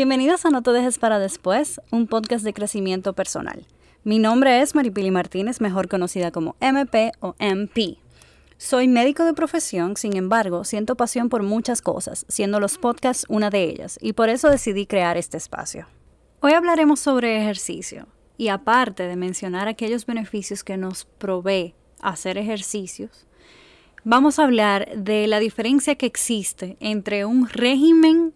Bienvenidos a No te dejes para después, un podcast de crecimiento personal. Mi nombre es Maripili Martínez, mejor conocida como MP o MP. Soy médico de profesión, sin embargo, siento pasión por muchas cosas, siendo los podcasts una de ellas, y por eso decidí crear este espacio. Hoy hablaremos sobre ejercicio, y aparte de mencionar aquellos beneficios que nos provee hacer ejercicios, vamos a hablar de la diferencia que existe entre un régimen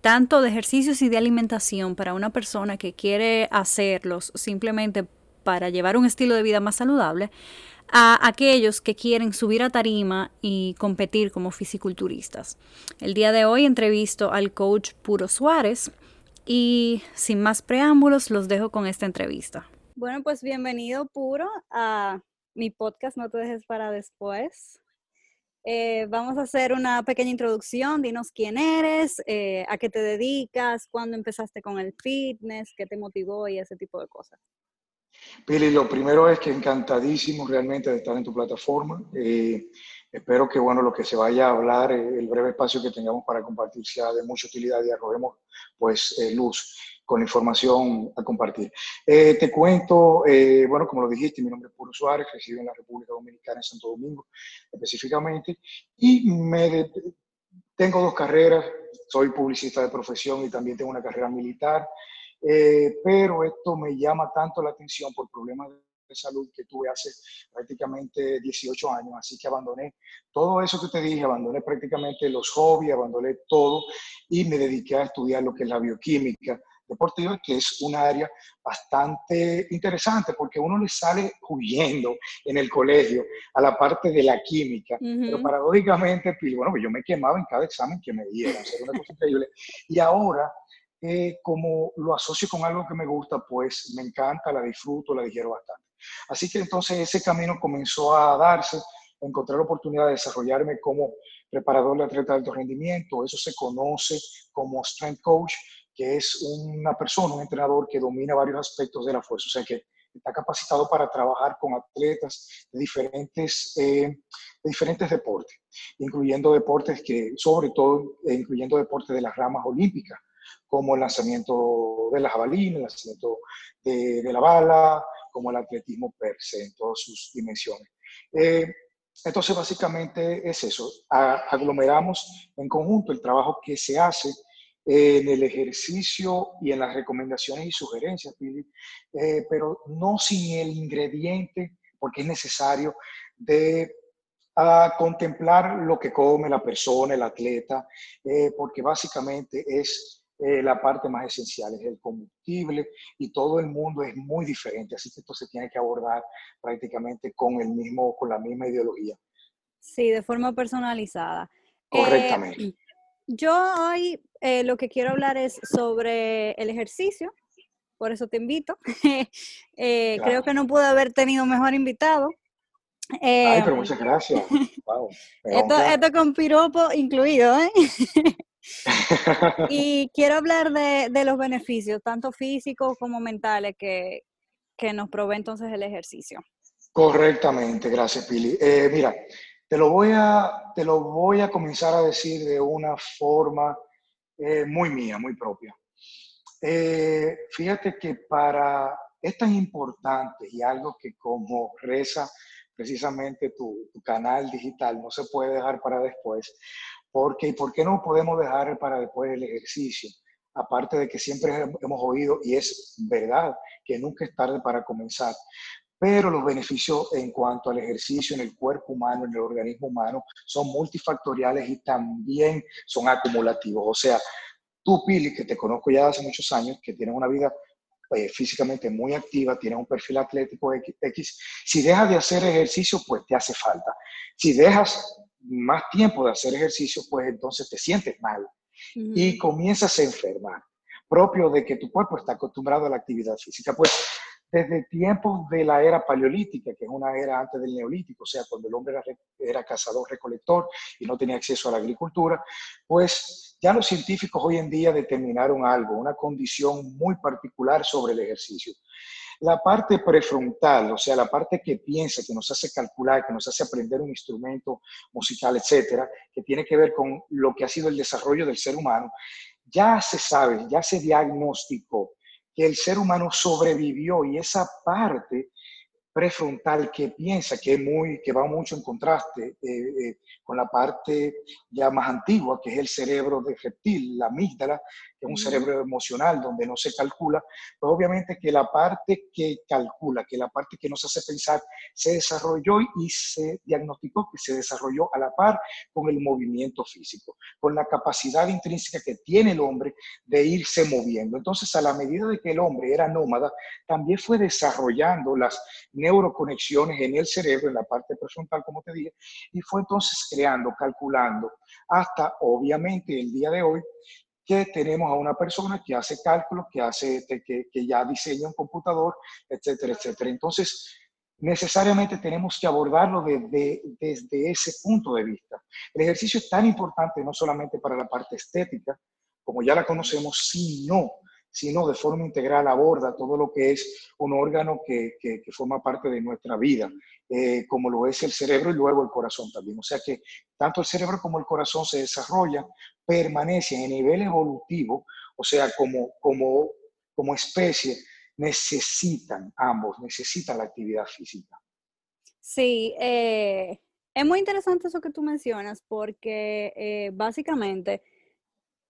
tanto de ejercicios y de alimentación para una persona que quiere hacerlos simplemente para llevar un estilo de vida más saludable, a aquellos que quieren subir a tarima y competir como fisiculturistas. El día de hoy entrevisto al coach Puro Suárez y sin más preámbulos los dejo con esta entrevista. Bueno, pues bienvenido Puro a mi podcast No te dejes para después. Eh, vamos a hacer una pequeña introducción. Dinos quién eres, eh, a qué te dedicas, cuándo empezaste con el fitness, qué te motivó y ese tipo de cosas. Pili, lo primero es que encantadísimo realmente de estar en tu plataforma. Eh, espero que bueno, lo que se vaya a hablar, el breve espacio que tengamos para compartir sea de mucha utilidad y arrojemos pues luz con información a compartir. Eh, te cuento, eh, bueno, como lo dijiste, mi nombre es Puro Suárez, resido en la República Dominicana, en Santo Domingo específicamente, y me tengo dos carreras, soy publicista de profesión y también tengo una carrera militar, eh, pero esto me llama tanto la atención por problemas de salud que tuve hace prácticamente 18 años, así que abandoné todo eso que te dije, abandoné prácticamente los hobbies, abandoné todo y me dediqué a estudiar lo que es la bioquímica deportiva, que es un área bastante interesante porque uno le sale huyendo en el colegio a la parte de la química, pero paradójicamente, bueno, pues yo me quemaba en cada examen que me dieran, era una cosa increíble. Y ahora, eh, como lo asocio con algo que me gusta, pues me encanta, la disfruto, la digiero bastante. Así que entonces ese camino comenzó a darse, encontré la oportunidad de desarrollarme como preparador de atleta de alto rendimiento, eso se conoce como strength coach, que es una persona, un entrenador que domina varios aspectos de la fuerza, o sea que está capacitado para trabajar con atletas de diferentes, eh, de diferentes deportes, incluyendo deportes que, sobre todo, eh, incluyendo deportes de las ramas olímpicas, como el lanzamiento de la jabalina, el lanzamiento de, de la bala, como el atletismo per se, en todas sus dimensiones. Eh, entonces, básicamente es eso, aglomeramos en conjunto el trabajo que se hace en el ejercicio y en las recomendaciones y sugerencias, eh, pero no sin el ingrediente, porque es necesario, de contemplar lo que come la persona, el atleta, eh, porque básicamente es eh, la parte más esencial, es el combustible y todo el mundo es muy diferente, así que esto se tiene que abordar prácticamente con, el mismo, con la misma ideología. Sí, de forma personalizada. Correctamente. Yo hoy eh, lo que quiero hablar es sobre el ejercicio, por eso te invito. Eh, creo que no pude haber tenido mejor invitado. Ay, pero muchas gracias. Wow, esto, con piropo incluido, ¿eh? y quiero hablar de, los beneficios, tanto físicos como mentales, que, que nos provee entonces el ejercicio. Correctamente, gracias, Pili. Eh, mira, te lo, voy a, te lo voy a comenzar a decir de una forma eh, muy mía, muy propia. Eh, fíjate que para, es tan importante y algo que como reza precisamente tu, tu, canal digital no se puede dejar para después, porque ¿por qué no podemos dejar para después el ejercicio? Aparte de que siempre hemos oído, y es verdad, que nunca es tarde para comenzar, pero los beneficios en cuanto al ejercicio en el cuerpo humano, en el organismo humano, son multifactoriales y también son acumulativos. O sea, tú, Pili, que te conozco ya hace muchos años, que tienes una vida eh, físicamente muy activa, tienes un perfil atlético X, si dejas de hacer ejercicio, pues te hace falta. Si dejas más tiempo de hacer ejercicio, pues entonces te sientes mal y comienzas a enfermar, propio de que tu cuerpo está acostumbrado a la actividad física. Pues desde tiempos de la era paleolítica, que es una era antes del neolítico, o sea, cuando el hombre era, cazador-recolector y no tenía acceso a la agricultura, pues ya los científicos hoy en día determinaron algo, una condición muy particular sobre el ejercicio. La parte prefrontal, o sea, la parte que piensa, que nos hace calcular, que nos hace aprender un instrumento musical, etcétera, que tiene que ver con lo que ha sido el desarrollo del ser humano, ya se sabe, ya se diagnosticó que el ser humano sobrevivió y esa parte prefrontal que piensa, que, muy, que va mucho en contraste eh, eh, con la parte ya más antigua, que es el cerebro de reptil, la amígdala, que es un cerebro emocional donde no se calcula, pues obviamente que la parte que calcula, que la parte que nos hace pensar, se desarrolló y se diagnosticó que se desarrolló a la par con el movimiento físico, con la capacidad intrínseca que tiene el hombre de irse moviendo. Entonces, a la medida de que el hombre era nómada, también fue desarrollando las neuroconexiones en el cerebro, en la parte prefrontal, como te dije, y fue entonces creando, calculando, hasta obviamente el día de hoy que tenemos a una persona que hace cálculos, que, hace, que, que ya diseña un computador, etcétera, etcétera. Entonces, necesariamente tenemos que abordarlo desde, desde ese punto de vista. El ejercicio es tan importante no solamente para la parte estética, como ya la conocemos, sino sino de forma integral aborda todo lo que es un órgano que, que, forma parte de nuestra vida, eh, como lo es el cerebro y luego el corazón también. O sea que tanto el cerebro como el corazón se desarrollan, permanecen en nivel evolutivo, o sea, como, como, como especie, necesitan ambos, necesitan la actividad física. Sí, eh, es muy interesante eso que tú mencionas porque eh, básicamente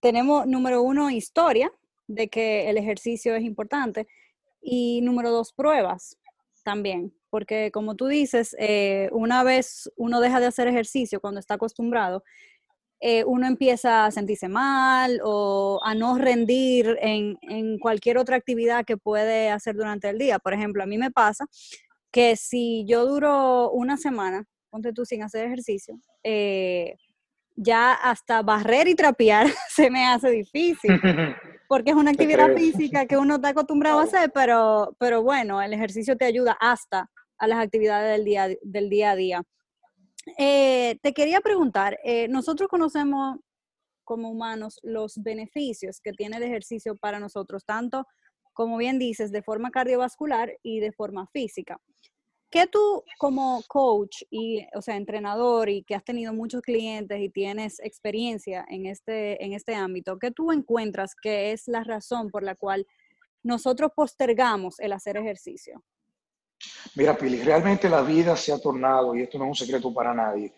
tenemos, número uno, historia, de que el ejercicio es importante. Y número dos, pruebas también, porque como tú dices, eh, una vez uno deja de hacer ejercicio cuando está acostumbrado, eh, uno empieza a sentirse mal o a no rendir en, cualquier otra actividad que puede hacer durante el día. Por ejemplo, a mí me pasa que si yo duro una semana, ponte tú sin hacer ejercicio, eh, ya hasta barrer y trapear se me hace difícil. porque es una actividad física que uno está acostumbrado a hacer, pero, pero bueno, el ejercicio te ayuda hasta a las actividades del día, del día a día. Eh, te quería preguntar, eh, nosotros conocemos como humanos los beneficios que tiene el ejercicio para nosotros, tanto como bien dices, de forma cardiovascular y de forma física. ¿Qué tú como coach y, o sea, entrenador y que has tenido muchos clientes y tienes experiencia en este, en este ámbito, qué tú encuentras que es la razón por la cual nosotros postergamos el hacer ejercicio? Mira, Pili, realmente la vida se ha tornado, y esto no es un secreto para nadie,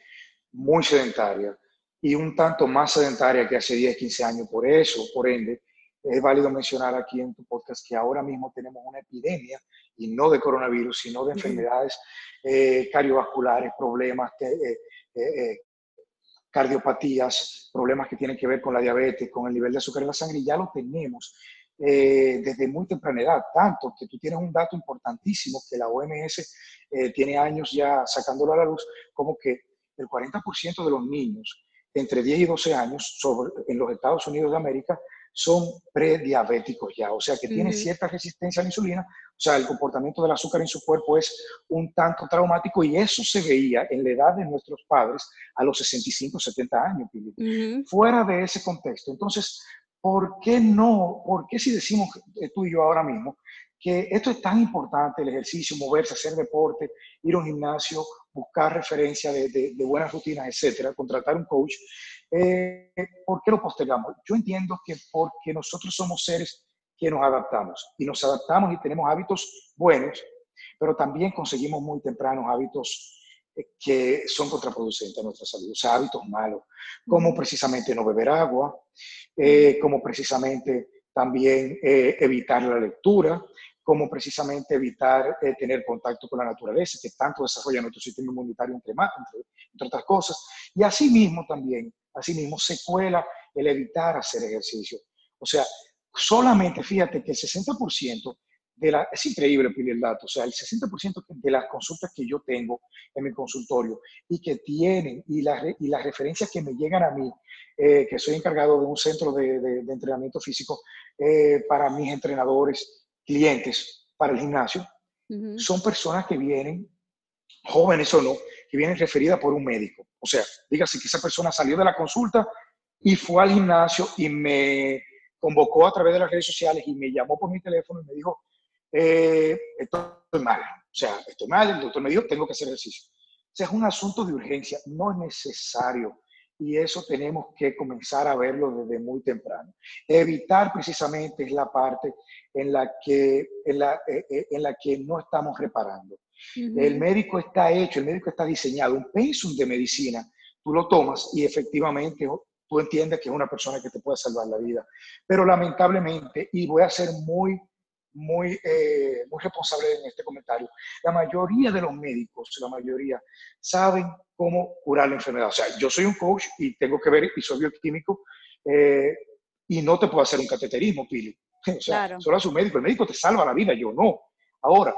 muy sedentaria y un tanto más sedentaria que hace 10, 15 años. Por eso, por ende, es válido mencionar aquí en tu podcast que ahora mismo tenemos una epidemia, y no de coronavirus, sino de enfermedades eh, cardiovasculares, problemas, eh, eh, cardiopatías, problemas que tienen que ver con la diabetes, con el nivel de azúcar en la sangre, y ya lo tenemos desde muy temprana edad, tanto que tú tienes un dato importantísimo que la OMS tiene años ya sacándolo a la luz, como que el 40% de los niños entre 10 y 12 años sobre, en los Estados Unidos de América son prediabéticos ya, o sea que tienen cierta resistencia a la insulina, o sea, el comportamiento del azúcar en su cuerpo es un tanto traumático y eso se veía en la edad de nuestros padres a los 65, 70 años, fuera de ese contexto. Entonces, ¿por qué no? ¿Por qué si decimos tú y yo ahora mismo que esto es tan importante, el ejercicio, moverse, hacer deporte, ir a un gimnasio, buscar referencia de, buenas rutinas, etcétera, contratar un coach, eh, ¿Por qué lo postergamos? Yo entiendo que porque nosotros somos seres que nos adaptamos y nos adaptamos y tenemos hábitos buenos, pero también conseguimos muy tempranos hábitos eh, que son contraproducentes a nuestra salud, o sea, hábitos malos, como precisamente no beber agua, eh, como precisamente también evitar la lectura, como precisamente evitar tener contacto con la naturaleza, que tanto desarrolla nuestro sistema inmunitario, entre, más, entre, otras cosas. Y asimismo también Asimismo, se cuela el evitar hacer ejercicio. O sea, solamente, fíjate que el 60% de la, es increíble el dato, o sea, el 60% de las consultas que yo tengo en mi consultorio y que tienen, y las, y las referencias que me llegan a mí, eh, que soy encargado de un centro de, de, entrenamiento físico eh, para mis entrenadores, clientes, para el gimnasio, son personas que vienen, jóvenes o no, que vienen referidas por un médico. O sea, dígase que esa persona salió de la consulta y fue al gimnasio y me convocó a través de las redes sociales y me llamó por mi teléfono y me dijo, eh, estoy mal, o sea, estoy mal, el doctor me dijo, tengo que hacer ejercicio. O sea, es un asunto de urgencia, no es necesario y eso tenemos que comenzar a verlo desde muy temprano. Evitar precisamente es la parte en la que, en la, eh, eh, en la que no estamos reparando. El médico está hecho, el médico está diseñado, un pensum de medicina, tú lo tomas y efectivamente tú entiendes que es una persona que te puede salvar la vida. Pero lamentablemente, y voy a ser muy, muy, eh, muy responsable en este comentario, la mayoría de los médicos, la mayoría, saben cómo curar la enfermedad. O sea, yo soy un coach y tengo que ver, y soy bioquímico, eh, y no te puedo hacer un cateterismo, Pili. O sea, solo a su médico. El médico te salva la vida, yo no. Ahora,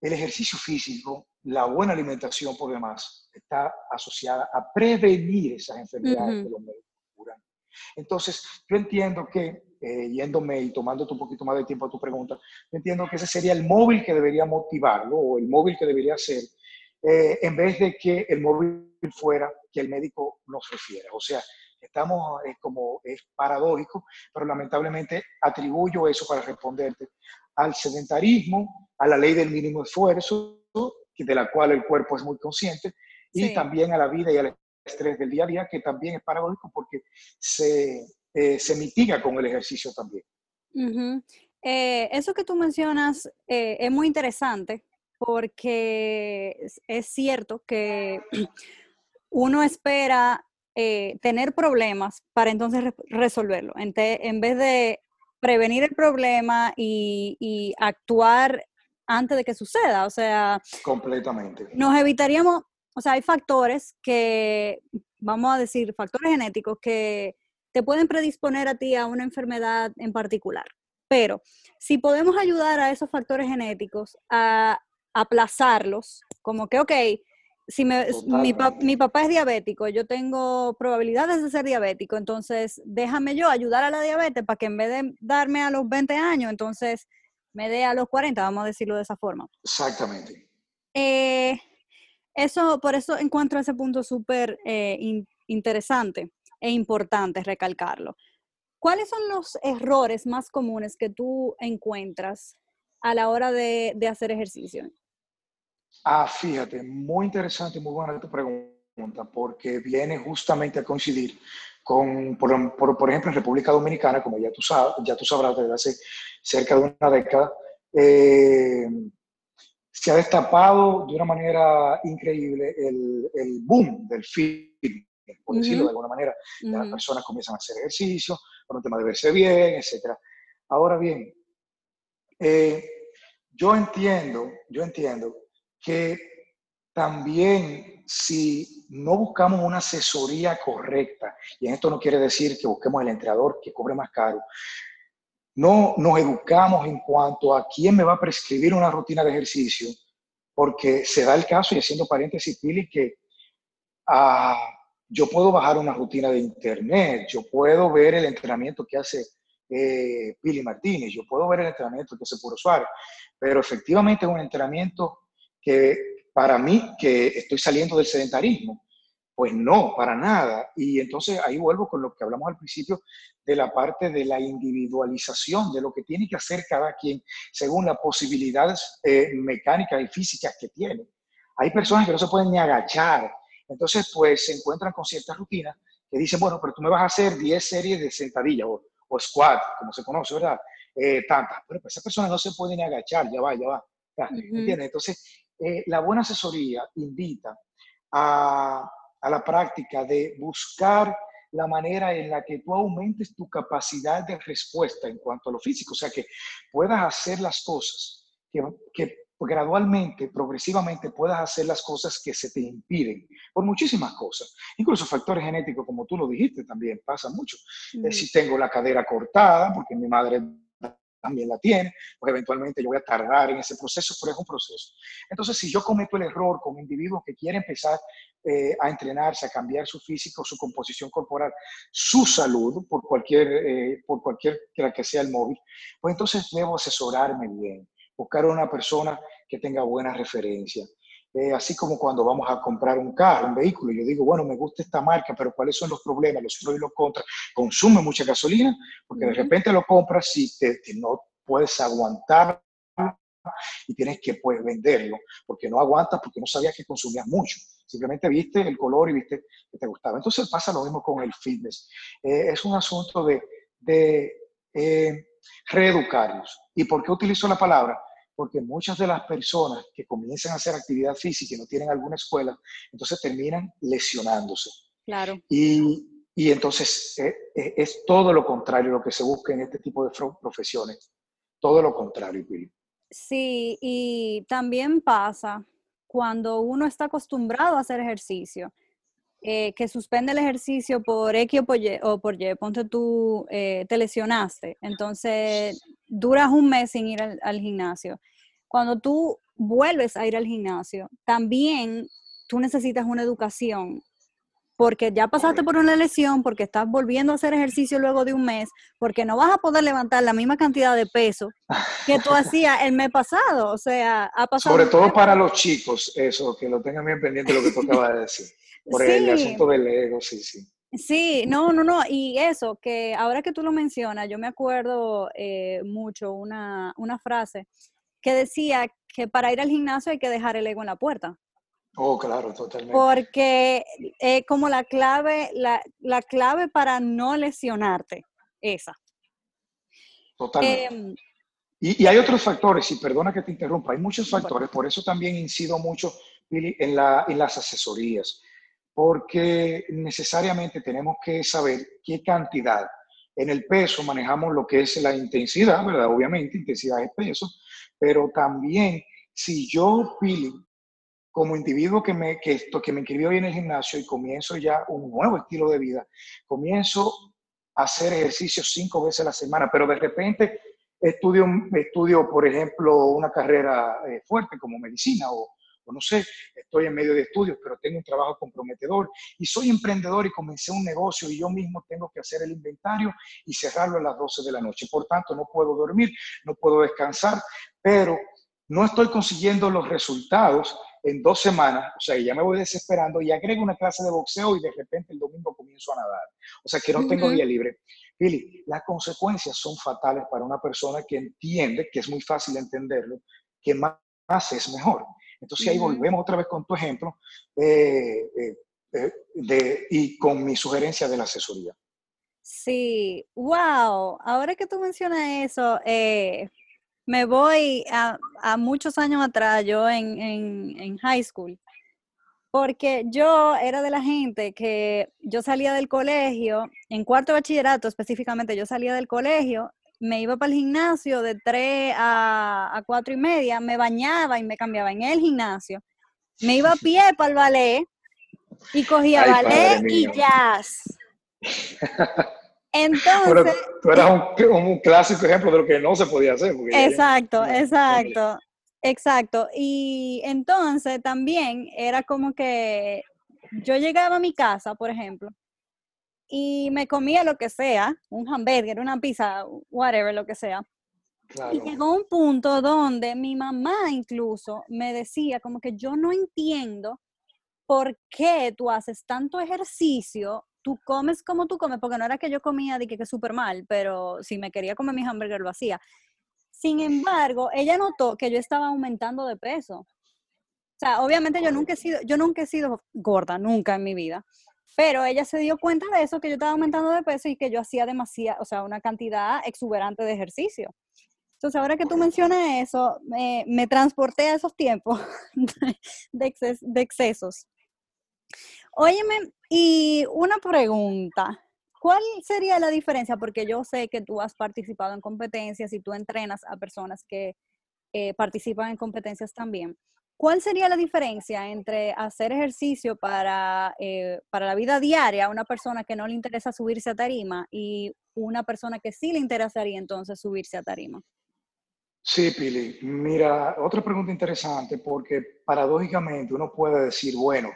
el ejercicio físico, la buena alimentación por demás, está asociada a prevenir esas enfermedades que los médicos curan. Entonces, yo entiendo que, eh, yéndome y tomándote un poquito más de tiempo a tu pregunta, yo entiendo que ese sería el móvil que debería motivarlo o el móvil que debería ser, eh, en vez de que el móvil fuera que el médico nos refiera. O sea, estamos, es como, es paradójico, pero lamentablemente atribuyo eso para responderte al sedentarismo, a la ley del mínimo esfuerzo, de la cual el cuerpo es muy consciente, y también a la vida y al estrés del día a día, que también es paradójico porque se, eh, se mitiga con el ejercicio también. Eh, eso que tú mencionas eh, es muy interesante porque es, cierto que uno espera tener problemas para entonces resolverlo, en, en, vez de prevenir el problema y, y actuar antes de que suceda. O sea, completamente. Nos evitaríamos, o sea, hay factores que, vamos a decir, factores genéticos que te pueden predisponer a ti a una enfermedad en particular. Pero si podemos ayudar a esos factores genéticos a aplazarlos, como que, ok, si mi, mi, papá es diabético, yo tengo probabilidades de ser diabético, entonces déjame yo ayudar a la diabetes para que en vez de darme a los 20 años, entonces me dé a los 40, vamos a decirlo de esa forma. Exactamente. Eh, eso, por eso encuentro ese punto súper eh, interesante e importante recalcarlo. ¿Cuáles son los errores más comunes que tú encuentras a la hora de, de hacer ejercicio? Ah, fíjate, muy interesante, muy buena tu pregunta, porque viene justamente a coincidir con, por, por, por, ejemplo, en República Dominicana, como ya tú, sabes, ya tú sabrás desde hace cerca de una década, eh, se ha destapado de una manera increíble el, el boom del film, por decirlo de alguna manera. Las personas comienzan a hacer ejercicio, por un tema de verse bien, etc. Ahora bien, eh, yo entiendo, yo entiendo que también si no buscamos una asesoría correcta, y en esto no quiere decir que busquemos el entrenador que cobre más caro, no nos educamos en cuanto a quién me va a prescribir una rutina de ejercicio, porque se da el caso, y haciendo paréntesis, Pili, que ah, yo puedo bajar una rutina de internet, yo puedo ver el entrenamiento que hace eh, Pili Martínez, yo puedo ver el entrenamiento que hace Puro Suárez, pero efectivamente es un entrenamiento que para mí, que estoy saliendo del sedentarismo, pues no, para nada. Y entonces ahí vuelvo con lo que hablamos al principio de la parte de la individualización, de lo que tiene que hacer cada quien según las posibilidades eh, mecánicas y físicas que tiene. Hay personas que no se pueden ni agachar, entonces pues se encuentran con ciertas rutinas que dicen, bueno, pero tú me vas a hacer 10 series de sentadilla o, o squat, como se conoce, ¿verdad? Eh, tantas, pero pues esa persona no se puede ni agachar, ya va, ya va. ¿Entiendes? Entonces, eh, la buena asesoría invita a a la práctica de buscar la manera en la que tú aumentes tu capacidad de respuesta en cuanto a lo físico, o sea, que puedas hacer las cosas, que, que gradualmente, progresivamente puedas hacer las cosas que se te impiden, por muchísimas cosas, incluso factores genéticicos, como tú lo dijiste también, pasa mucho. Eh, si tengo la cadera cortada, porque mi madre también la tiene, pues eventualmente yo voy a tardar en ese proceso, pero es un proceso. Entonces, si yo cometo el error como individuo que quiere empezar eh, a entrenarse, a cambiar su físico, su composición corporal, su salud, por cualquier, eh, por cualquier que sea el móvil, pues entonces debo asesorarme bien, buscar una persona que tenga buena referencia. Eh, así como cuando vamos a comprar un carro, un vehículo, yo digo, bueno, me gusta esta marca, pero ¿cuáles son los problemas, los pros y los contras? Consume mucha gasolina, porque de repente lo compras si te, no puedes aguantar y tienes que pues venderlo, porque no aguantas, porque no sabías que consumías mucho. Simplemente viste el color y viste que te gustaba. Entonces pasa lo mismo con el fitness. Eh, es un asunto de, de eh, reeducarlos. ¿Y por qué utilizo la palabra? Porque muchas de las personas que comienzan a hacer actividad física y no tienen alguna escuela, entonces terminan lesionándose. Claro. Y, y entonces eh, eh, es todo lo contrario lo que se busca en este tipo de profesiones. Todo lo contrario, Pili. Sí, y también pasa cuando uno está acostumbrado a hacer ejercicio, eh, que suspende el ejercicio por X o por Y, o por y ponte tú, te lesionaste, entonces duras un mes sin ir al, al gimnasio. Cuando tú vuelves a ir al gimnasio, también tú necesitas una educación porque ya pasaste por una lesión, porque estás volviendo a hacer ejercicio luego de un mes, porque no vas a poder levantar la misma cantidad de peso que tú hacías el mes pasado. O sea, ha pasado. Sobre todo para los chicos, eso, que lo tengan bien pendiente lo que tú acabas de decir. Por el asunto del ego, sí, sí. Sí, no, no, no. Y eso, que ahora que tú lo mencionas, yo me acuerdo eh, mucho una, una frase que decía que para ir al gimnasio hay que dejar el ego en la puerta. Oh, claro, totalmente. Porque es como la clave, la, la, clave para no lesionarte, esa. Totalmente. Em, y, y, hay otros factores, y perdona que te interrumpa, hay muchos factores, por eso también incido mucho, en, la, en las asesorías, porque necesariamente tenemos que saber qué cantidad. En el peso manejamos lo que es la intensidad, ¿verdad? Obviamente, intensidad es peso, pero también si yo, Pili, como individuo que me, que esto, que me inscribí hoy en el gimnasio y comienzo ya un nuevo estilo de vida, comienzo a hacer ejercicio cinco veces a la semana, pero de repente estudio, estudio por ejemplo, una carrera eh, fuerte como medicina o, o, no sé, estoy en medio de estudios, pero tengo un trabajo comprometedor y soy emprendedor y comencé un negocio y yo mismo tengo que hacer el inventario y cerrarlo a las 12 de la noche. Por tanto, no puedo dormir, no puedo descansar, pero no estoy consiguiendo los resultados en dos semanas, o sea, ya me voy desesperando y agrego una clase de boxeo y de repente el domingo comienzo a nadar. O sea, que no tengo día libre. Pili, las consecuencias son fatales para una persona que entiende, que es muy fácil entenderlo, que más, es mejor. Entonces ahí volvemos otra vez con tu ejemplo eh, eh, eh, de, y con mi sugerencia de la asesoría. Sí, wow, ahora que tú mencionas eso, me voy a, muchos años atrás, yo en, high school, porque yo era de la gente que yo salía del colegio, en cuarto bachillerato específicamente, yo salía del colegio, me iba para el gimnasio de 3 a, a 4 y media, me bañaba y me cambiaba en el gimnasio, me iba a pie para el ballet y cogía ballet y jazz. Entonces. tú eras un, clásico ejemplo de lo que no se podía hacer. Exacto, exacto, exacto. Y entonces también era como que yo llegaba a mi casa, por ejemplo, y me comía lo que sea, un hamburger, una pizza, whatever, lo que sea. Y llegó un punto donde mi mamá incluso me decía como que yo no entiendo por qué tú haces tanto ejercicio tú comes como tú comes, porque no era que yo comía de que, que súper mal, pero si me quería comer mis hamburguesas lo hacía. Sin embargo, ella notó que yo estaba aumentando de peso. O sea, obviamente yo nunca he sido, yo nunca he sido gorda, nunca en mi vida. Pero ella se dio cuenta de eso, que yo estaba aumentando de peso y que yo hacía demasiada, o sea, una cantidad exuberante de ejercicio. Entonces, ahora que tú mencionas eso, me transporté a esos tiempos de, de excesos. Óyeme, y una pregunta. ¿Cuál sería la diferencia? Porque yo sé que tú has participado en competencias y tú entrenas a personas que eh, participan en competencias también. ¿Cuál sería la diferencia entre hacer ejercicio para, eh, para la vida diaria a una persona que no le interesa subirse a tarima y una persona que sí le interesaría entonces subirse a tarima? Sí, Pili. Mira, otra pregunta interesante porque paradójicamente uno puede decir, bueno,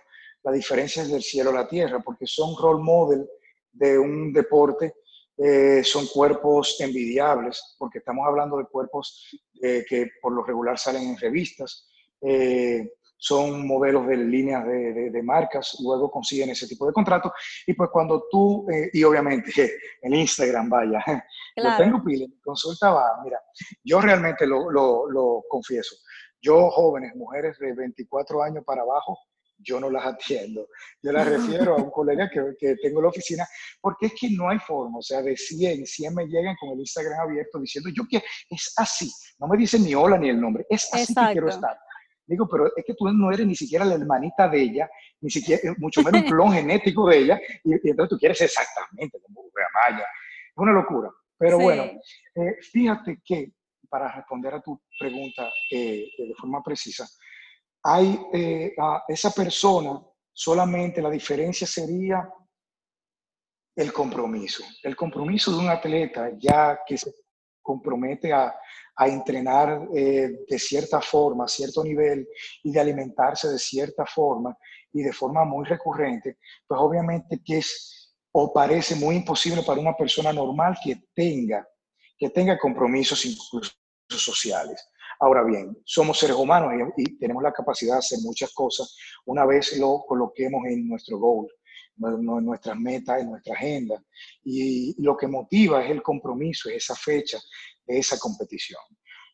la diferencia es del cielo a la tierra, porque son role model de un deporte, eh, son cuerpos envidiables, porque estamos hablando de cuerpos eh, que por lo regular salen en revistas, eh, son modelos de líneas de, de, marcas, luego consiguen ese tipo de contrato. Y pues cuando tú, eh, y obviamente en Instagram, vaya, yo tengo pila, consulta va, mira, yo realmente lo, lo, lo confieso, yo jóvenes, mujeres de 24 años para abajo, yo no las atiendo. Yo las refiero a un colega que, que, tengo en la oficina, porque es que no hay forma, o sea, de 100, 100 me llegan con el Instagram abierto diciendo, yo que es así, no me dicen ni hola ni el nombre, es así que quiero estar. Digo, pero es que tú no eres ni siquiera la hermanita de ella, ni siquiera, eh, mucho menos un clon genético de ella, y, entonces tú quieres exactamente como Maya. Es una locura. Pero bueno, eh, fíjate que para responder a tu pregunta eh, de forma precisa, hay a esa persona, solamente la diferencia sería el compromiso. El compromiso de un atleta ya que se compromete a, a entrenar eh, de cierta forma, a cierto nivel, y de alimentarse de cierta forma y de forma muy recurrente, pues obviamente que es o parece muy imposible para una persona normal que tenga, que tenga compromisos incluso sociales. Ahora bien, somos seres humanos y, tenemos la capacidad de hacer muchas cosas una vez lo coloquemos en nuestro goal, nuestras metas, en nuestra agenda. Y lo que motiva es el compromiso, es esa fecha, de esa competición.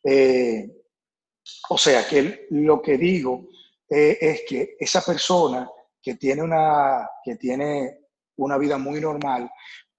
Eh, o sea, que lo que digo eh, es que esa persona que tiene, una, que tiene una vida muy normal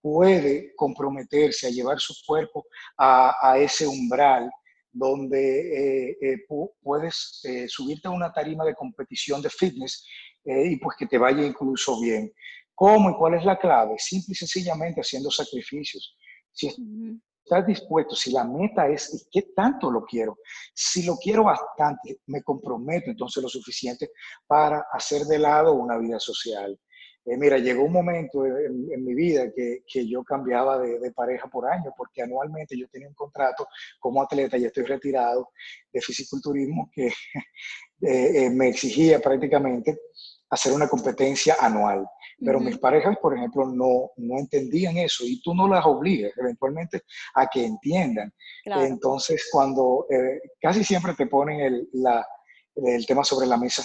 puede comprometerse a llevar su cuerpo a, ese umbral donde eh, puedes subirte a una tarima de competición de fitness y pues que te vaya incluso bien. ¿Cómo y cuál es la clave? Simple y sencillamente haciendo sacrificios. Si estás dispuesto, si la meta es qué tanto lo quiero, si lo quiero bastante, me comprometo entonces lo suficiente para hacer de lado una vida social. Eh, mira, llegó un momento en, mi vida que, que yo cambiaba de, de, pareja por año, porque anualmente yo tenía un contrato como atleta, y estoy retirado de fisiculturismo, que eh, eh, me exigía prácticamente hacer una competencia anual. Pero mis parejas, por ejemplo, no, no entendían eso y tú no las obligas eventualmente a que entiendan. Entonces, cuando eh, casi siempre te ponen el, la, el tema sobre la mesa,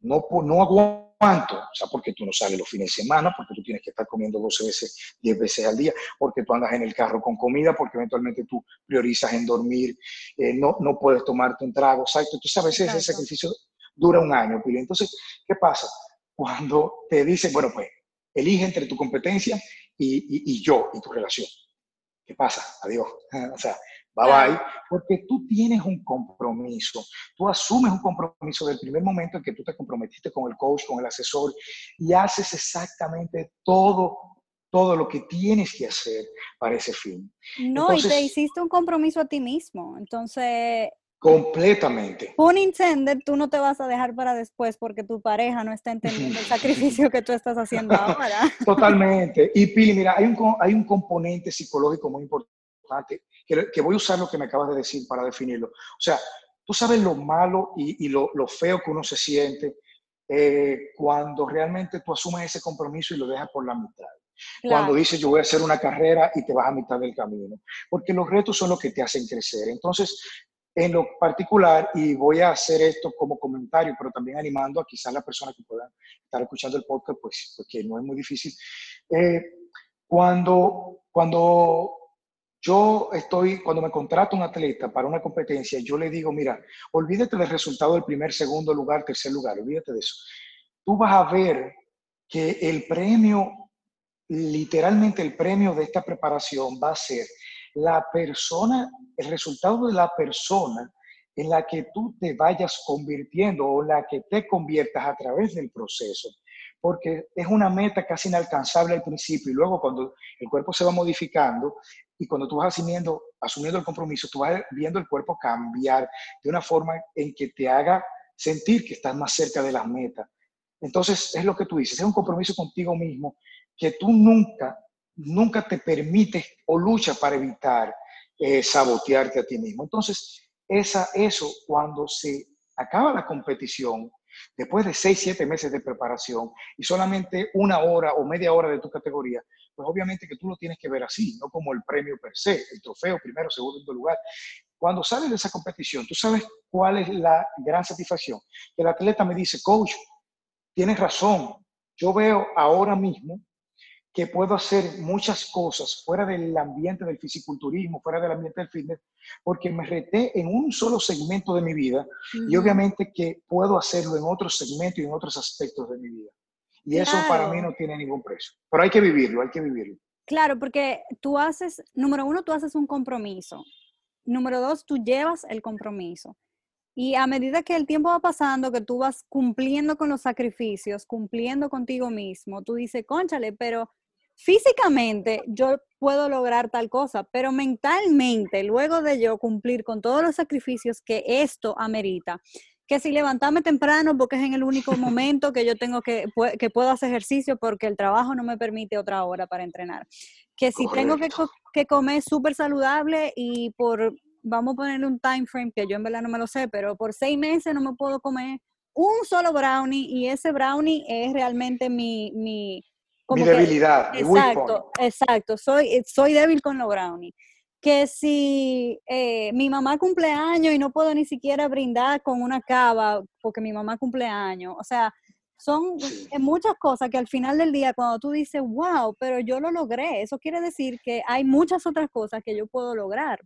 no, no aguanto, o sea, porque tú no sales los fines de semana, porque tú tienes que estar comiendo 12 veces, 10 veces al día, porque tú andas en el carro con comida, porque eventualmente tú priorizas en dormir, eh, no, no puedes tomarte un trago, exacto. Entonces, a veces ese sacrificio dura un año. Entonces, ¿qué pasa? Cuando te dicen, bueno, pues Elige entre tu competencia y, yo y tu relación. ¿Qué pasa? Adiós. o sea, bye bye, porque tú tienes un compromiso, tú asumes un compromiso del primer momento en que tú te comprometiste con el coach, con el asesor y haces exactamente todo todo lo que tienes que hacer para ese fin. No, y te hiciste un compromiso a ti mismo. Entonces, Completamente. Un intended, tú no te vas a dejar para después porque tu pareja no está entendiendo el sacrificio que tú estás haciendo ahora. Totalmente. Y Pili, mira, hay un, hay un componente psicológico muy importante que, voy a usar lo que me acabas de decir para definirlo. O sea, tú sabes lo malo y, lo, feo que uno se siente eh, cuando realmente tú asumes ese compromiso y lo dejas por la mitad. Cuando dices yo voy a hacer una carrera y te vas a mitad del camino. Porque los retos son los que te hacen crecer. Entonces, en lo particular, y voy a hacer esto como comentario, pero también animando a quizás la persona que pueda estar escuchando el podcast, pues porque no es muy difícil. Eh, cuando, cuando yo estoy, cuando me contrato un atleta para una competencia, yo le digo, mira, olvídate del resultado del primer, segundo lugar, tercer lugar, olvídate de eso. Tú vas a ver que el premio, literalmente el premio de esta preparación va a ser la persona, el resultado de la persona en la que tú te vayas convirtiendo o la que te conviertas a través del proceso. Porque es una meta casi inalcanzable al principio y luego cuando el cuerpo se va modificando y cuando tú vas asumiendo, asumiendo el compromiso, tú vas viendo el cuerpo cambiar de una forma en que te haga sentir que estás más cerca de las metas. Entonces, es lo que tú dices, es un compromiso contigo mismo que tú nunca nunca te permites o luchas para evitar eh, sabotearte a ti mismo. Entonces, esa, eso cuando se acaba la competición, después de seis, siete meses de preparación y solamente una hora o media hora de tu categoría, pues obviamente que tú lo tienes que ver así, no como el premio per se, el trofeo, primero, segundo lugar. cuando sales de esa competición, tú sabes cuál es la gran satisfacción. El atleta me dice, coach, tienes razón, yo veo ahora mismo que puedo hacer muchas cosas fuera del ambiente del fisiculturismo, fuera del ambiente del fitness, porque me reté en un solo segmento de mi vida y obviamente que puedo hacerlo en otros segmentos y en otros aspectos de mi vida. Y eso para mí no tiene ningún precio. Pero hay que vivirlo, hay que vivirlo. Claro, porque tú haces, número uno, tú haces un compromiso. Número dos, tú llevas el compromiso. Y a medida que el tiempo va pasando, que tú vas cumpliendo con los sacrificios, cumpliendo contigo mismo, tú dices, conchale, pero físicamente yo puedo lograr tal cosa, pero mentalmente, luego de yo cumplir con todos los sacrificios que esto amerita, que si levantarme temprano porque es en el único momento que yo tengo que, que puedo hacer ejercicio porque el trabajo no me permite otra hora para entrenar. Que si tengo que, que comer súper saludable y por, vamos a ponerle un time frame que yo en verdad no me lo sé, pero por seis meses no me puedo comer un solo brownie y ese brownie es realmente mi... mi mi debilidad. exacto, exacto. Soy, soy débil con los brownies que si eh, mi mamá cumple años y no puedo ni siquiera brindar con una cava porque mi mamá cumple años, o sea, son muchas cosas que al final del día cuando tú dices, wow, pero yo lo logré, eso quiere decir que hay muchas otras cosas que yo puedo lograr.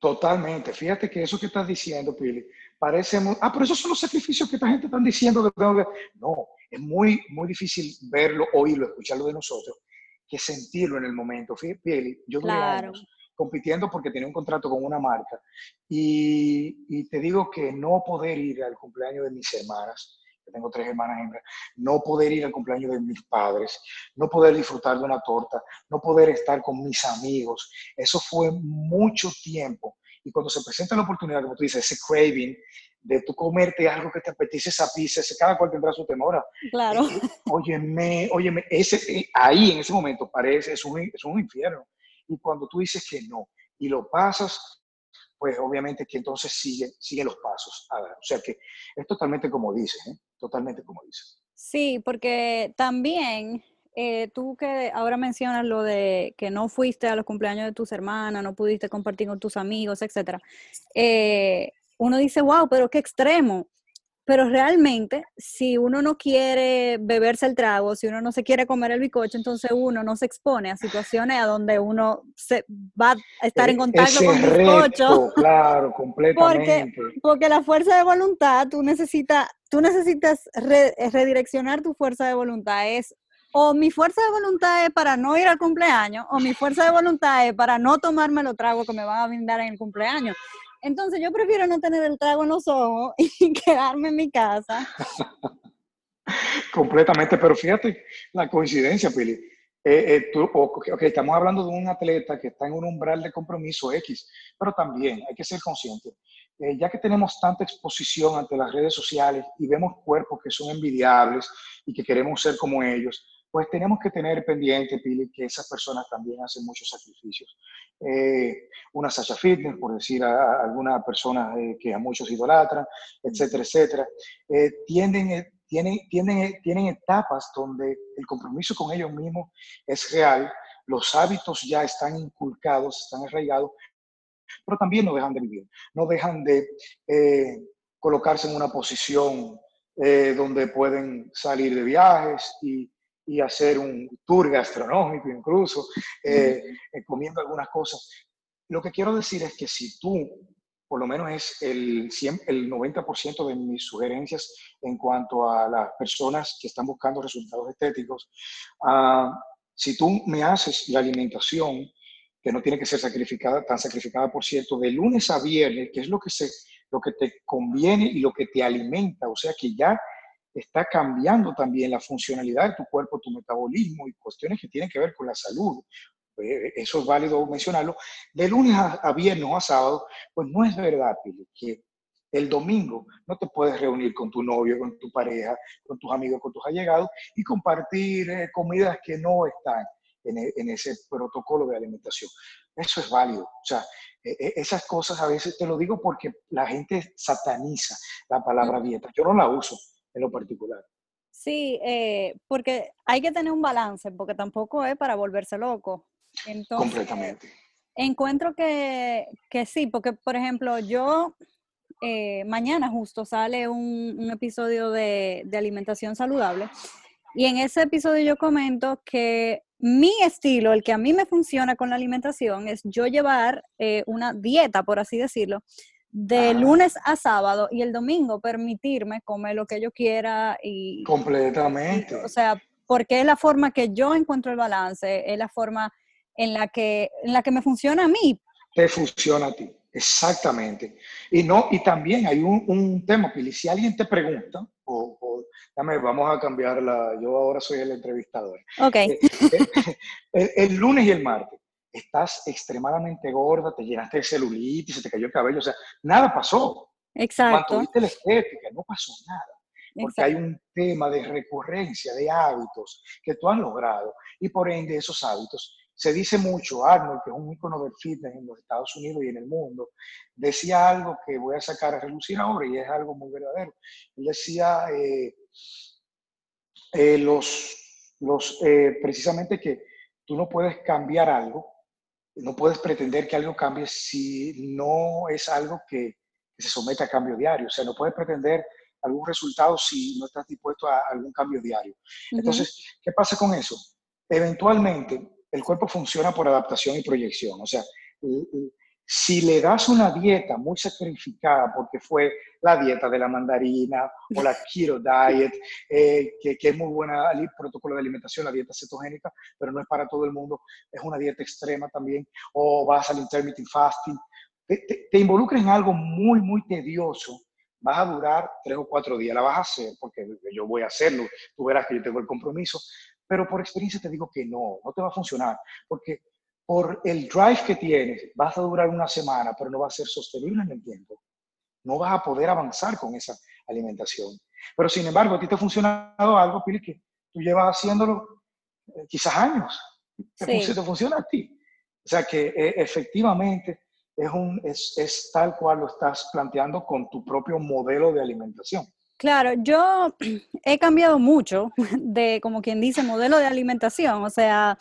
Totalmente. Fíjate que eso que estás diciendo, Pili, parece muy... Ah, pero esos son los sacrificios que esta gente está diciendo que tengo que... No, es muy, muy difícil verlo, oírlo, escucharlo de nosotros, que sentirlo en el momento. Fíjate, yo claro compitiendo porque tenía un contrato con una marca. Y, te digo que no poder ir al cumpleaños de mis hermanas, que tengo tres hermanas hembras, no poder ir al cumpleaños de mis padres, no poder disfrutar de una torta, no poder estar con mis amigos, eso fue mucho tiempo. Y cuando se presenta la oportunidad, como tú dices, ese craving de tú comerte algo que te apetece esa pizza, ese, cada cual tendrá su temor. Claro. óyeme, óyeme, ese, eh, ahí en ese momento parece, es un, es un infierno. Y cuando tú dices que no y lo pasas, pues obviamente que entonces sigue, sigue los pasos. O sea que es totalmente como dices, ¿eh? totalmente como dices. Sí, porque también eh, tú que ahora mencionas lo de que no fuiste a los cumpleaños de tus hermanas, no pudiste compartir con tus amigos, etcétera. Eh, uno dice, wow, pero qué extremo pero realmente si uno no quiere beberse el trago, si uno no se quiere comer el bicocho, entonces uno no se expone a situaciones a donde uno se va a estar en e-, contacto con el bicocho. Claro, completamente. Porque, porque, la fuerza de voluntad, tú necesitas, tú necesitas redireccionar tu fuerza de voluntad. Es o mi fuerza de voluntad es para no ir al cumpleaños, o mi fuerza de voluntad es para no tomarme los tragos que me van a brindar en el cumpleaños. Entonces yo prefiero no tener el trago en los ojos y quedarme en mi casa. Completamente, pero fíjate la coincidencia, Pili. Eh, eh, tú, estamos hablando de un atleta que está en un umbral de compromiso X, pero también hay que ser consciente. Eh, ya que tenemos tanta exposición ante las redes sociales y vemos cuerpos que son envidiables y que queremos ser como ellos, pues tenemos que tener pendiente, Pili, que esas personas también hacen muchos sacrificios. Eh, una Sasha Fitness, por decir a, alguna persona eh, que a muchos idolatran, etcétera, etcétera, eh, tienden, tienen, tienen, tienen etapas donde el compromiso con ellos mismos es real, los hábitos ya están inculcados, están arraigados, pero también no dejan de vivir, no dejan de colocarse en una posición donde pueden salir de viajes y y hacer un tour gastronómico incluso, eh, eh, comiendo algunas cosas. Lo que quiero decir es que si tú, por lo menos es el, 100, el 90% de mis sugerencias en cuanto a las personas que están buscando resultados estéticos, uh, si tú me haces la alimentación, que no tiene que ser sacrificada, tan sacrificada, por cierto, de lunes a viernes, que es lo que, se, lo que te conviene y lo que te alimenta, o sea que ya está cambiando también la funcionalidad de tu cuerpo, tu metabolismo y cuestiones que tienen que ver con la salud. Eh, eso es válido mencionarlo. De lunes a, viernes o a sábado, pues no es verdad, Pili, que el domingo no te puedes reunir con tu novio, con tu pareja, con tus amigos, con tus allegados y compartir eh, comidas que no están en, e, en, ese protocolo de alimentación. Eso es válido. O sea, e, e, esas cosas a veces te lo digo porque la gente sataniza la palabra dieta. Yo no la uso en lo particular. Sí, eh, porque hay que tener un balance, porque tampoco es para volverse loco. Completamente. encuentro que, que sí, porque por ejemplo, yo eh, mañana justo sale un, episodio de, alimentación saludable y en ese episodio yo comento que mi estilo, el que a mí me funciona con la alimentación, es yo llevar eh, una dieta, por así decirlo, de lunes a sábado y el domingo permitirme comer lo que yo quiera y... Completamente. o sea, porque es la forma que yo encuentro el balance, es la forma en la que, en la que me funciona a mí. Te funciona a ti, exactamente. Y, no, y también hay un, un tema, Pili, si alguien te pregunta, o, dame, vamos a cambiarla, yo ahora soy el entrevistador. Ok. Eh, eh, el, lunes y el martes, estás extremadamente gorda, te llenaste de celulitis, se te cayó el cabello, o sea, nada pasó. Exacto. Mantuviste la estética, no pasó nada. Porque hay un tema de recurrencia, de hábitos que tú has logrado y por ende esos hábitos se dice mucho, Arnold, que es un ícono del fitness en los Estados Unidos y en el mundo, decía algo que voy a sacar a relucir ahora y es algo muy verdadero. Él decía eh, eh, los, los, eh, precisamente que tú no puedes cambiar algo, no puedes pretender que algo cambie si no es algo que, se somete a cambio diario. O sea, no puedes pretender algún resultado si no estás dispuesto a algún cambio diario. Entonces, ¿qué pasa con eso? Eventualmente, el cuerpo funciona por adaptación y proyección. O sea, si le das una dieta muy sacrificada, porque fue la dieta de la mandarina o la keto diet, eh, que, es muy buena el protocolo de alimentación, la dieta cetogénica, pero no es para todo el mundo, es una dieta extrema también, o vas al intermittent fasting, te, te, en algo muy, muy tedioso, vas a durar tres o cuatro días, la vas a hacer, porque yo voy a hacerlo, tú verás que yo tengo el compromiso, pero por experiencia te digo que no, no te va a funcionar, porque por el drive que tienes vas a durar una semana, pero no va a ser sostenible en el tiempo. No vas a poder avanzar con esa alimentación. Pero sin embargo, a ti te ha funcionado algo, Pili, que tú llevas haciéndolo eh, quizás años. Te, te, funciona a ti. O sea que eh, efectivamente es, un, es, es tal cual lo estás planteando con tu propio modelo de alimentación. Claro, yo he cambiado mucho de, como quien dice, modelo de alimentación, o sea,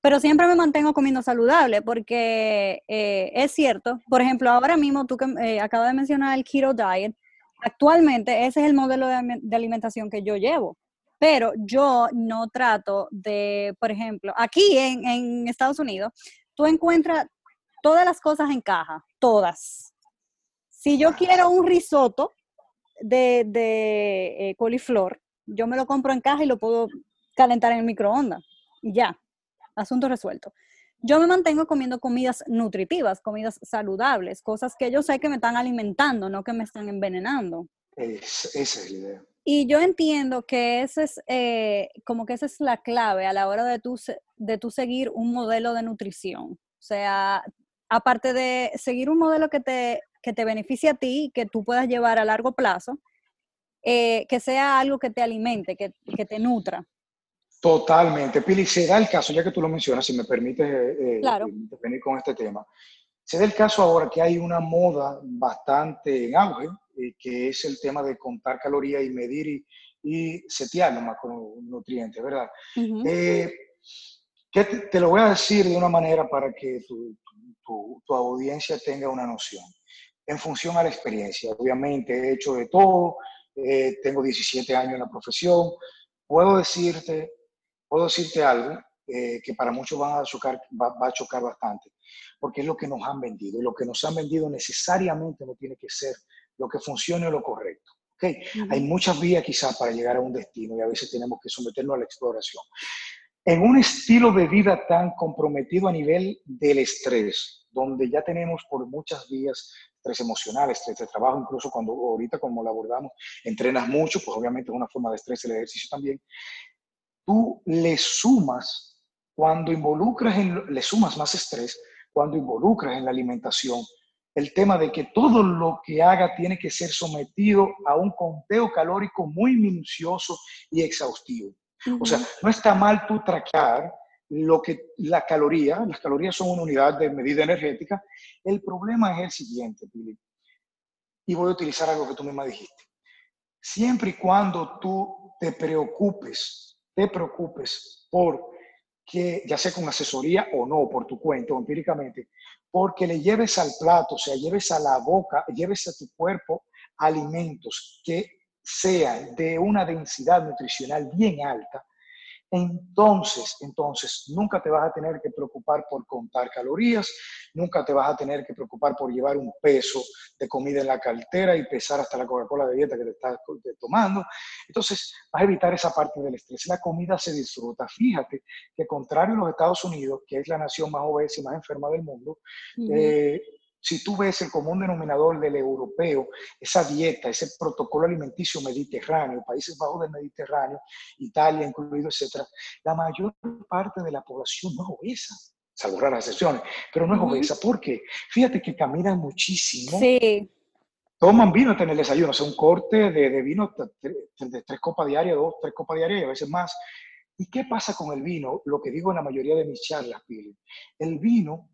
pero siempre me mantengo comiendo saludable porque eh, es cierto, por ejemplo, ahora mismo tú que eh, acabas de mencionar el keto diet, actualmente ese es el modelo de, de, alimentación que yo llevo, pero yo no trato de, por ejemplo, aquí en, en Estados Unidos, tú encuentras todas las cosas en caja, todas. Si yo quiero un risotto, de, de eh, coliflor, yo me lo compro en caja y lo puedo calentar en el microondas. Y ya, asunto resuelto. Yo me mantengo comiendo comidas nutritivas, comidas saludables, cosas que yo sé que me están alimentando, no que me están envenenando. esa es la idea. Y yo entiendo que ese es eh, como que esa es la clave a la hora de tú, de tú seguir un modelo de nutrición. O sea, aparte de seguir un modelo que te que te beneficie a ti que tú puedas llevar a largo plazo, eh, que sea algo que te alimente, que, que, te nutra. Totalmente. Pili, se da el caso, ya que tú lo mencionas, si me permites eh, eh venir con este tema, se da el caso ahora que hay una moda bastante en auge, eh, que es el tema de contar calorías y medir y, y setear los macronutrientes, ¿verdad? que te, lo voy a decir de una manera para que tu, tu, tu audiencia tenga una noción en función a la experiencia. Obviamente he hecho de todo, eh, tengo 17 años en la profesión, puedo decirte, puedo decirte algo eh, que para muchos va a, chocar, va, a chocar bastante, porque es lo que nos han vendido, y lo que nos han vendido necesariamente no tiene que ser lo que funcione o lo correcto. ¿okay? Hay muchas vías quizás para llegar a un destino y a veces tenemos que someternos a la exploración. En un estilo de vida tan comprometido a nivel del estrés, donde ya tenemos por muchas vías estrés emocional, estrés de trabajo, incluso cuando ahorita como lo abordamos, entrenas mucho, pues obviamente es una forma de estrés el ejercicio también, tú le sumas, cuando involucras, en, le sumas más estrés, cuando involucras en la alimentación, el tema de que todo lo que haga tiene que ser sometido a un conteo calórico muy minucioso y exhaustivo. O sea, no está mal tú traquear lo que la caloría, las calorías son una unidad de medida energética. El problema es el siguiente, Billy. Y voy a utilizar algo que tú misma dijiste. Siempre y cuando tú te preocupes, te preocupes por que, ya sea con asesoría o no, por tu cuenta, empíricamente, porque le lleves al plato, o sea, lleves a la boca, lleves a tu cuerpo alimentos que sean de una densidad nutricional bien alta, entonces, entonces, nunca te vas a tener que preocupar por contar calorías, nunca te vas a tener que preocupar por llevar un peso de comida en la cartera y pesar hasta la Coca-Cola de dieta que te estás tomando. Entonces, vas a evitar esa parte del estrés. La comida se disfruta. Fíjate que contrario a los Estados Unidos, que es la nación más obesa y más enferma del mundo, si tú ves el común denominador del europeo, esa dieta, ese protocolo alimenticio mediterráneo, países bajos del Mediterráneo, Italia incluido, etcétera, la mayor parte de la población no es obesa, salvo raras excepciones, pero no es obesa. ¿Por qué? Fíjate que caminan muchísimo. Sí. Toman vino en el desayuno, o sea, un corte de, vino de tres copas diarias, dos, tres copas diarias y a veces más. ¿Y qué pasa con el vino? Lo que digo en la mayoría de mis charlas, Pili. El vino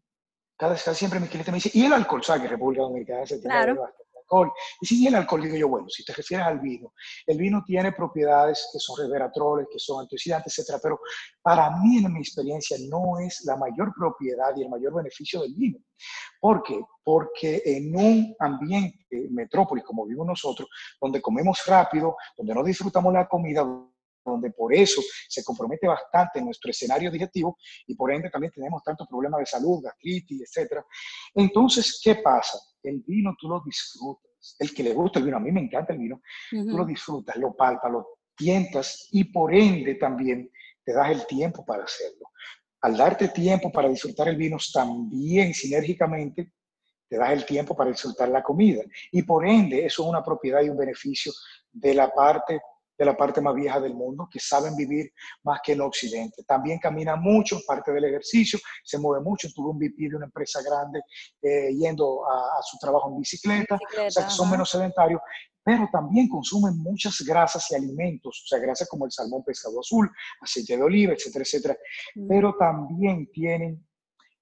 cada, siempre mi cliente me dice, ¿y el alcohol? ¿Sabes que República Dominicana se tiene claro. alcohol? Y si ¿y el alcohol? Digo yo, bueno, si te refieres al vino, el vino tiene propiedades que son resveratroles, que son antioxidantes, etcétera, pero para mí, en mi experiencia, no es la mayor propiedad y el mayor beneficio del vino. ¿Por qué? Porque en un ambiente metrópoli como vivimos nosotros, donde comemos rápido, donde no disfrutamos la comida, donde por eso se compromete bastante nuestro escenario digestivo y por ende también tenemos tantos problemas de salud, gastritis, etc. Entonces, ¿qué pasa? El vino tú lo disfrutas. El que le gusta el vino, a mí me encanta el vino, tú lo disfrutas, lo palpas, lo tientas y por ende también te das el tiempo para hacerlo. Al darte tiempo para disfrutar el vino, también sinérgicamente te das el tiempo para disfrutar la comida. Y por ende, eso es una propiedad y un beneficio de la parte de la parte más vieja del mundo, que saben vivir más que en Occidente. También camina mucho, parte del ejercicio, se mueve mucho. Tuve un VP de una empresa grande eh, yendo a, su trabajo en bicicleta, o sea que son menos sedentarios, pero también consumen muchas grasas y alimentos, o sea, grasas como el salmón pescado azul, aceite de oliva, etcétera, etcétera. Mm. Pero también tienen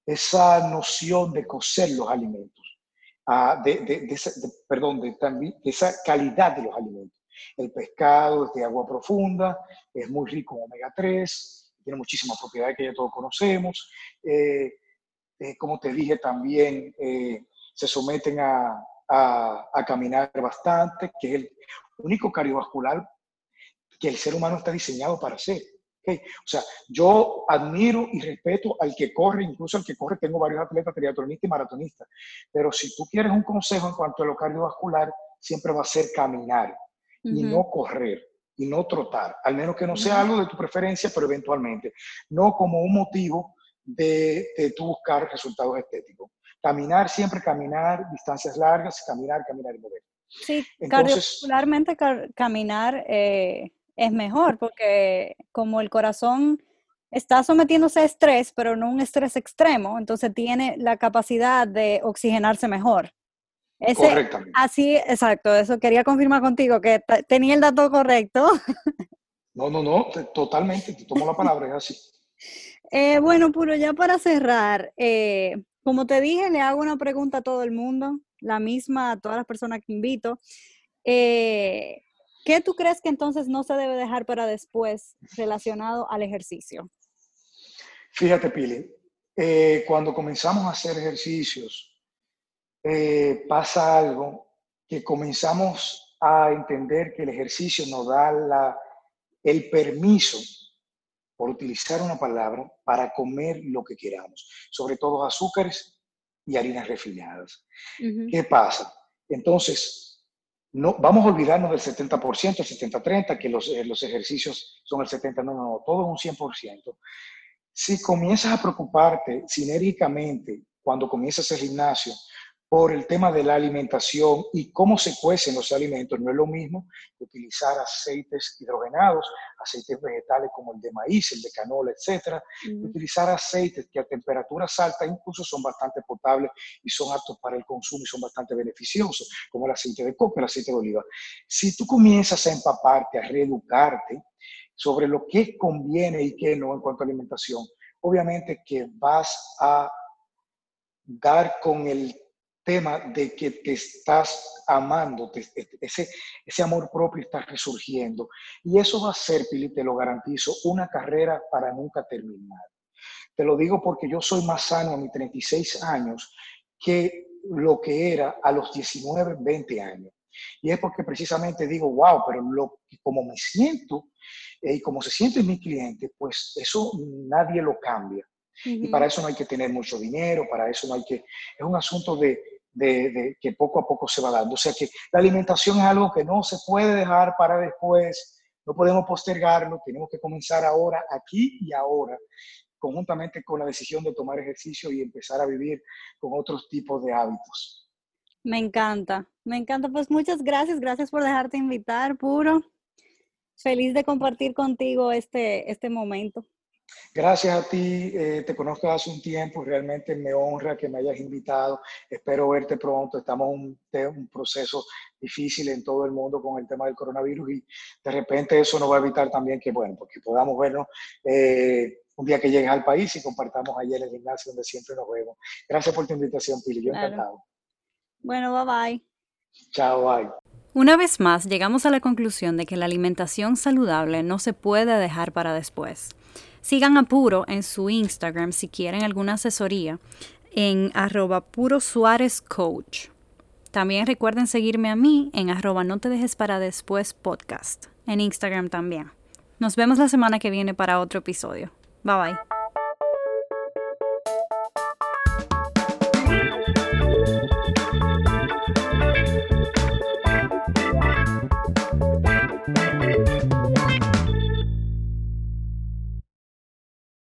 esa noción de cocer los alimentos, ah, de, perdón, de, también, de esa calidad de los alimentos. El pescado es de agua profunda, es muy rico en omega 3, tiene muchísimas propiedades que ya todos conocemos. Eh, eh, como te dije también, eh, se someten a, caminar bastante, que es el único cardiovascular que el ser humano está diseñado para hacer. O sea, yo admiro y respeto al que corre, incluso al que corre, tengo varios atletas, triatlonistas y maratonistas, pero si tú quieres un consejo en cuanto a lo cardiovascular, siempre va a ser caminar y no correr y no trotar, al menos que no sea algo de tu preferencia, pero eventualmente, no como un motivo de, de tu buscar resultados estéticos. Caminar, siempre caminar, distancias largas, caminar, caminar y mover. Sí, cardiovascularmente caminar eh, es mejor porque como el corazón está sometiéndose a estrés, pero no un estrés extremo, entonces tiene la capacidad de oxigenarse mejor. Correctamente. Así, exacto, eso quería confirmar contigo, que tenía el dato correcto. No, no, no, totalmente, te tomo la palabra, es así. Eh, bueno, Puro, ya para cerrar, eh, como te dije, le hago una pregunta a todo el mundo, la misma a todas las personas que invito. Eh, ¿Qué tú crees que entonces no se debe dejar para después relacionado al ejercicio? Fíjate, Pili, cuando comenzamos a hacer ejercicios, eh, pasa algo que comenzamos a entender que el ejercicio nos da la, el permiso, por utilizar una palabra, para comer lo que queramos, sobre todo azúcares y harinas refinadas. ¿Qué pasa? Entonces, no, vamos a olvidarnos del 70%, el 70-30, que los, eh, los, ejercicios son el 70%, no, no, no, todo es un 100%. Si comienzas a preocuparte sinérgicamente cuando comienzas el gimnasio por el tema de la alimentación y cómo se cuecen los alimentos. No es lo mismo utilizar aceites hidrogenados, aceites vegetales como el de maíz, el de canola, etc. Utilizar aceites que a temperaturas altas incluso son bastante potables y son aptos para el consumo y son bastante beneficiosos, como el aceite de coco, el aceite de oliva. Si tú comienzas a empaparte, a reeducarte sobre lo que conviene y qué no en cuanto a alimentación, obviamente que vas a dar con el tema de que te estás amando, ese, ese amor propio está resurgiendo. Y eso va a ser, Pili, te lo garantizo, una carrera para nunca terminar. Te lo digo porque yo soy más sano a mis 36 años que lo que era a los 19, 20 años. Y es porque precisamente digo, wow, pero lo, como me siento eh, y como se siente mi cliente, pues eso nadie lo cambia. Y para eso no hay que tener mucho dinero, para eso no hay que... Es un asunto de, de, que poco a poco se va dando. O sea que la alimentación es algo que no se puede dejar para después, no podemos postergarlo, tenemos que comenzar ahora, aquí y ahora, conjuntamente con la decisión de tomar ejercicio y empezar a vivir con otros tipos de hábitos. Me encanta, me encanta. Pues muchas gracias, gracias por dejarte invitar, puro. Feliz de compartir contigo este, este momento. Gracias a ti, eh, te conozco hace un tiempo, realmente me honra que me hayas invitado, espero verte pronto, estamos en un, proceso difícil en todo el mundo con el tema del coronavirus y de repente eso nos va a evitar también que, bueno, porque podamos vernos eh, un día que llegues al país y compartamos allí en el gimnasio donde siempre nos vemos. Gracias por tu invitación, Pili, yo encantado. Bueno, bye bye. Chao, bye. Una vez más, llegamos a la conclusión de que la alimentación saludable no se puede dejar para después. Sigan a Puro en su Instagram si quieren alguna asesoría en arroba Puro Suárez Coach. También recuerden seguirme a mí en arroba no te dejes para después podcast, en Instagram también. Nos vemos la semana que viene para otro episodio. Bye bye.